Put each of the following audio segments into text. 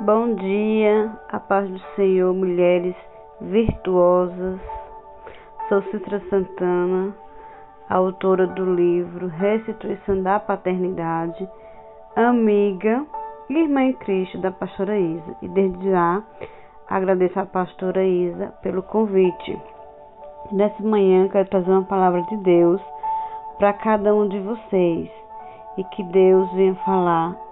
Bom dia, a paz do Senhor, mulheres virtuosas. Sou Citra Santana, autora do livro Restituição da Paternidade, amiga e irmã em Cristo da pastora Isa. E desde já agradeço à pastora Isa pelo convite. Nessa manhã quero trazer uma palavra de Deus para cada um de vocês e que Deus venha falar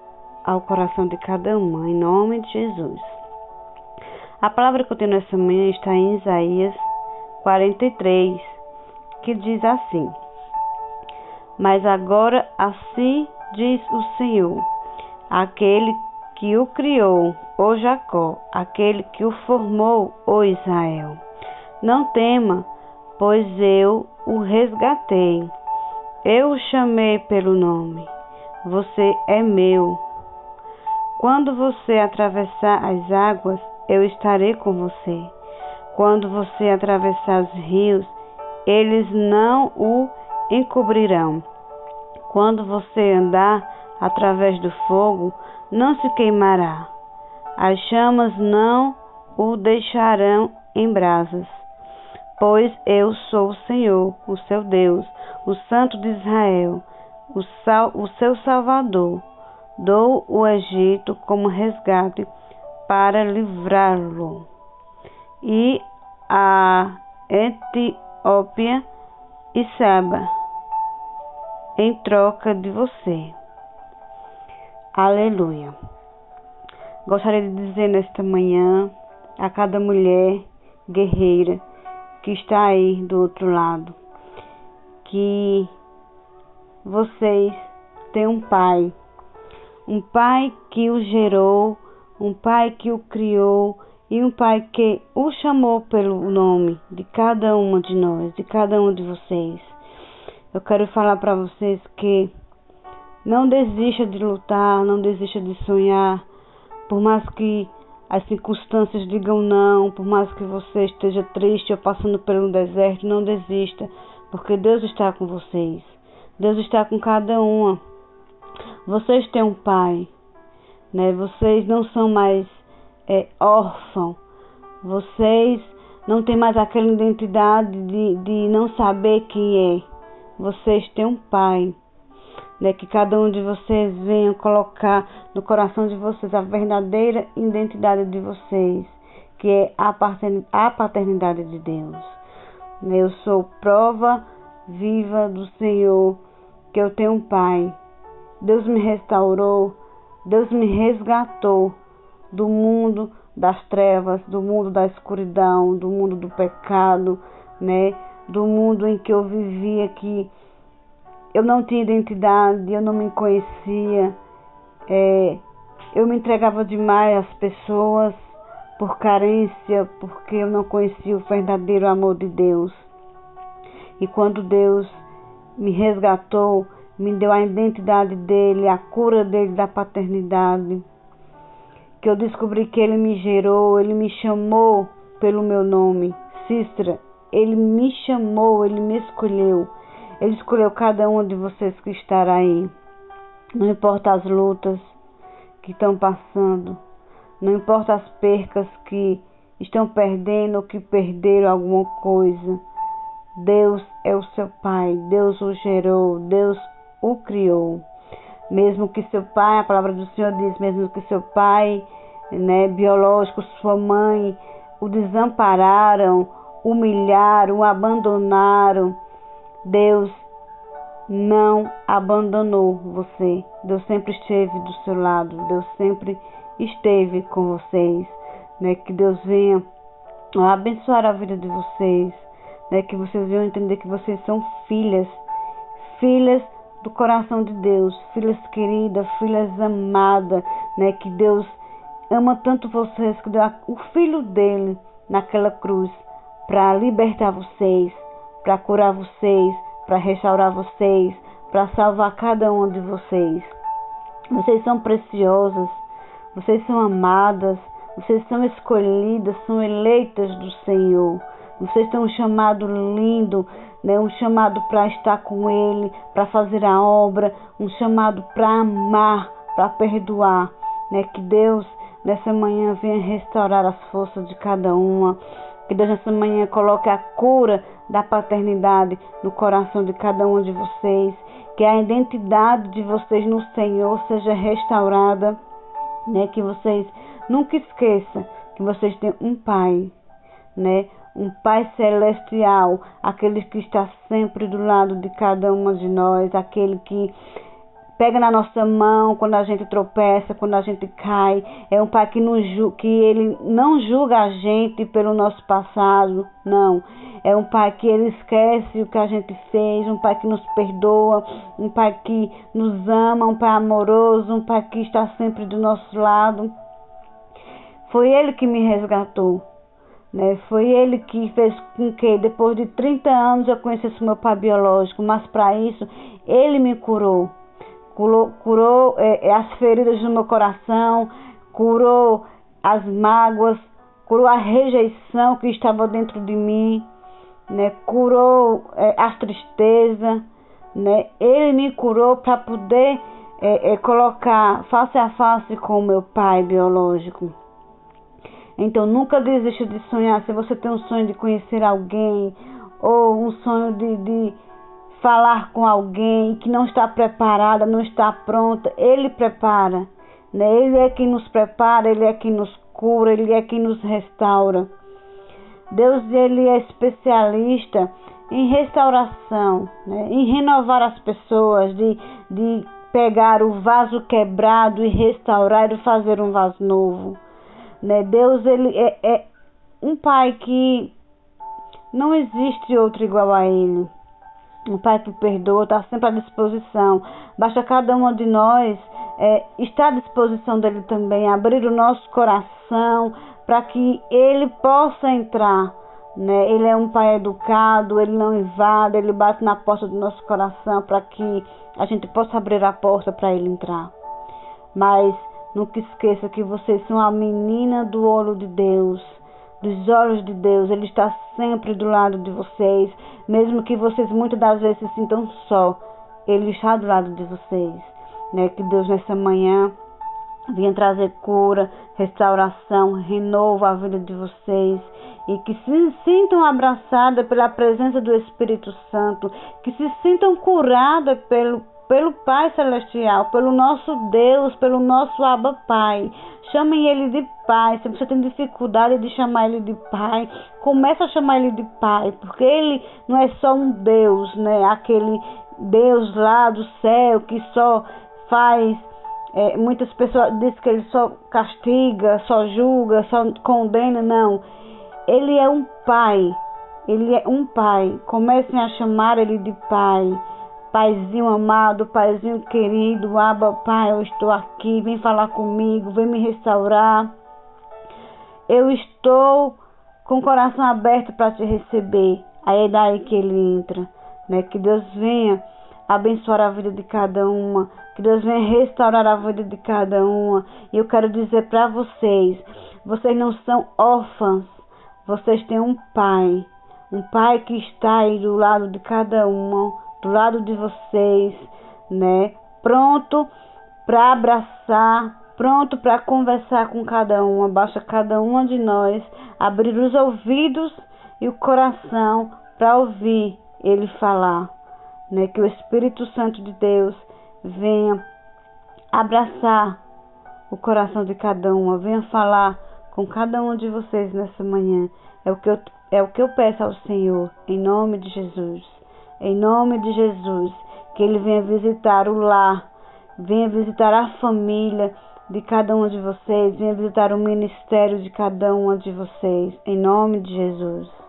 ao coração de cada uma, em nome de Jesus. A palavra que eu tenho nessa manhã está em Isaías 43, que diz assim: Mas agora assim diz o Senhor, aquele que o criou, o Jacó, aquele que o formou, o Israel. Não tema, pois eu o resgatei. Eu o chamei pelo nome. Você é meu. Quando você atravessar as águas, eu estarei com você. Quando você atravessar os rios, eles não o encobrirão. Quando você andar através do fogo, não se queimará. As chamas não o deixarão em brasas. Pois eu sou o Senhor, o seu Deus, o Santo de Israel, o, sal, o seu Salvador Dou o Egito como resgate para livrá-lo, e a Etiópia e Seba em troca de você. Aleluia. Gostaria de dizer nesta manhã a cada mulher guerreira que está aí do outro lado que vocês têm um pai um pai que o gerou, um pai que o criou e um pai que o chamou pelo nome de cada uma de nós, de cada um de vocês. Eu quero falar para vocês que não desista de lutar, não desista de sonhar, por mais que as circunstâncias digam não, por mais que você esteja triste ou passando pelo deserto, não desista, porque Deus está com vocês. Deus está com cada uma. Vocês têm um pai, né? Vocês não são mais é, órfãos. Vocês não têm mais aquela identidade de, de não saber quem é. Vocês têm um pai. Né, que cada um de vocês venha colocar no coração de vocês a verdadeira identidade de vocês, que é a paternidade de Deus. Eu sou prova viva do Senhor, que eu tenho um pai, Deus me restaurou, Deus me resgatou do mundo das trevas, do mundo da escuridão, do mundo do pecado, né? Do mundo em que eu vivia que eu não tinha identidade, eu não me conhecia, é, eu me entregava demais às pessoas por carência, porque eu não conhecia o verdadeiro amor de Deus. E quando Deus me resgatou, me deu a identidade dele, a cura dele da paternidade. Que eu descobri que ele me gerou, ele me chamou pelo meu nome, Sistra. Ele me chamou, ele me escolheu. Ele escolheu cada um de vocês que estará aí. Não importa as lutas que estão passando, não importa as percas que estão perdendo ou que perderam alguma coisa. Deus é o seu Pai, Deus o gerou, Deus o criou. Mesmo que seu pai, a palavra do Senhor diz, mesmo que seu pai, né, biológico, sua mãe, o desampararam, humilharam, o abandonaram, Deus não abandonou você. Deus sempre esteve do seu lado. Deus sempre esteve com vocês. Né? Que Deus venha abençoar a vida de vocês. Né? Que vocês venham entender que vocês são filhas. Filhas do coração de Deus, filhas queridas, filhas amadas, né? Que Deus ama tanto vocês que deu o filho dele naquela cruz para libertar vocês, para curar vocês, para restaurar vocês, para salvar cada um de vocês. Vocês são preciosas, vocês são amadas, vocês são escolhidas, são eleitas do Senhor. Vocês têm um chamado lindo, né? um chamado para estar com Ele, para fazer a obra, um chamado para amar, para perdoar. Né? Que Deus nessa manhã venha restaurar as forças de cada uma. Que Deus nessa manhã coloque a cura da paternidade no coração de cada um de vocês. Que a identidade de vocês no Senhor seja restaurada. Né? Que vocês nunca esqueçam que vocês têm um Pai, né? Um Pai celestial, aquele que está sempre do lado de cada uma de nós, aquele que pega na nossa mão quando a gente tropeça, quando a gente cai. É um pai que, nos, que ele não julga a gente pelo nosso passado, não. É um pai que ele esquece o que a gente fez, um pai que nos perdoa, um pai que nos ama, um pai amoroso, um pai que está sempre do nosso lado. Foi ele que me resgatou. Né? Foi ele que fez com que, depois de 30 anos, eu conhecesse meu pai biológico, mas para isso, ele me curou curou, curou é, é, as feridas do meu coração, curou as mágoas, curou a rejeição que estava dentro de mim, né? curou é, as tristezas. Né? Ele me curou para poder é, é, colocar face a face com o meu pai biológico. Então nunca desista de sonhar. Se você tem um sonho de conhecer alguém ou um sonho de, de falar com alguém que não está preparada, não está pronta, Ele prepara. Né? Ele é quem nos prepara, Ele é quem nos cura, Ele é quem nos restaura. Deus ele é especialista em restauração, né? em renovar as pessoas, de, de pegar o vaso quebrado e restaurar e fazer um vaso novo. Né? Deus ele é, é um pai que não existe outro igual a ele. O Pai que perdoa está sempre à disposição. Basta cada um de nós é, estar à disposição dele também, abrir o nosso coração para que ele possa entrar. Né? Ele é um pai educado, ele não invade, ele bate na porta do nosso coração para que a gente possa abrir a porta para ele entrar. Mas nunca esqueça que vocês são a menina do olho de Deus dos olhos de Deus, Ele está sempre do lado de vocês, mesmo que vocês muitas das vezes se sintam só, Ele está do lado de vocês. Né? Que Deus nessa manhã venha trazer cura, restauração, renovo a vida de vocês e que se sintam abraçadas pela presença do Espírito Santo, que se sintam curadas pelo pelo Pai Celestial, pelo nosso Deus, pelo nosso Abba Pai. Chamem ele de Pai. Se você tem dificuldade de chamar ele de Pai, comece a chamar ele de Pai, porque ele não é só um Deus, né? Aquele Deus lá do céu que só faz. É, muitas pessoas dizem que ele só castiga, só julga, só condena. Não. Ele é um Pai. Ele é um Pai. Comecem a chamar ele de Pai. Paizinho amado, Paizinho querido, Aba, Pai, eu estou aqui, vem falar comigo, vem me restaurar. Eu estou com o coração aberto para te receber. Aí é daí que ele entra, né? Que Deus venha abençoar a vida de cada uma, que Deus venha restaurar a vida de cada uma. E eu quero dizer para vocês, vocês não são órfãos, vocês têm um pai, um pai que está aí do lado de cada uma do lado de vocês, né? Pronto para abraçar, pronto para conversar com cada um. Basta cada uma de nós abrir os ouvidos e o coração para ouvir ele falar, né? Que o Espírito Santo de Deus venha abraçar o coração de cada uma, venha falar com cada um de vocês nessa manhã. É o que eu, é o que eu peço ao Senhor, em nome de Jesus. Em nome de Jesus, que Ele venha visitar o lar, venha visitar a família de cada um de vocês, venha visitar o ministério de cada uma de vocês. Em nome de Jesus.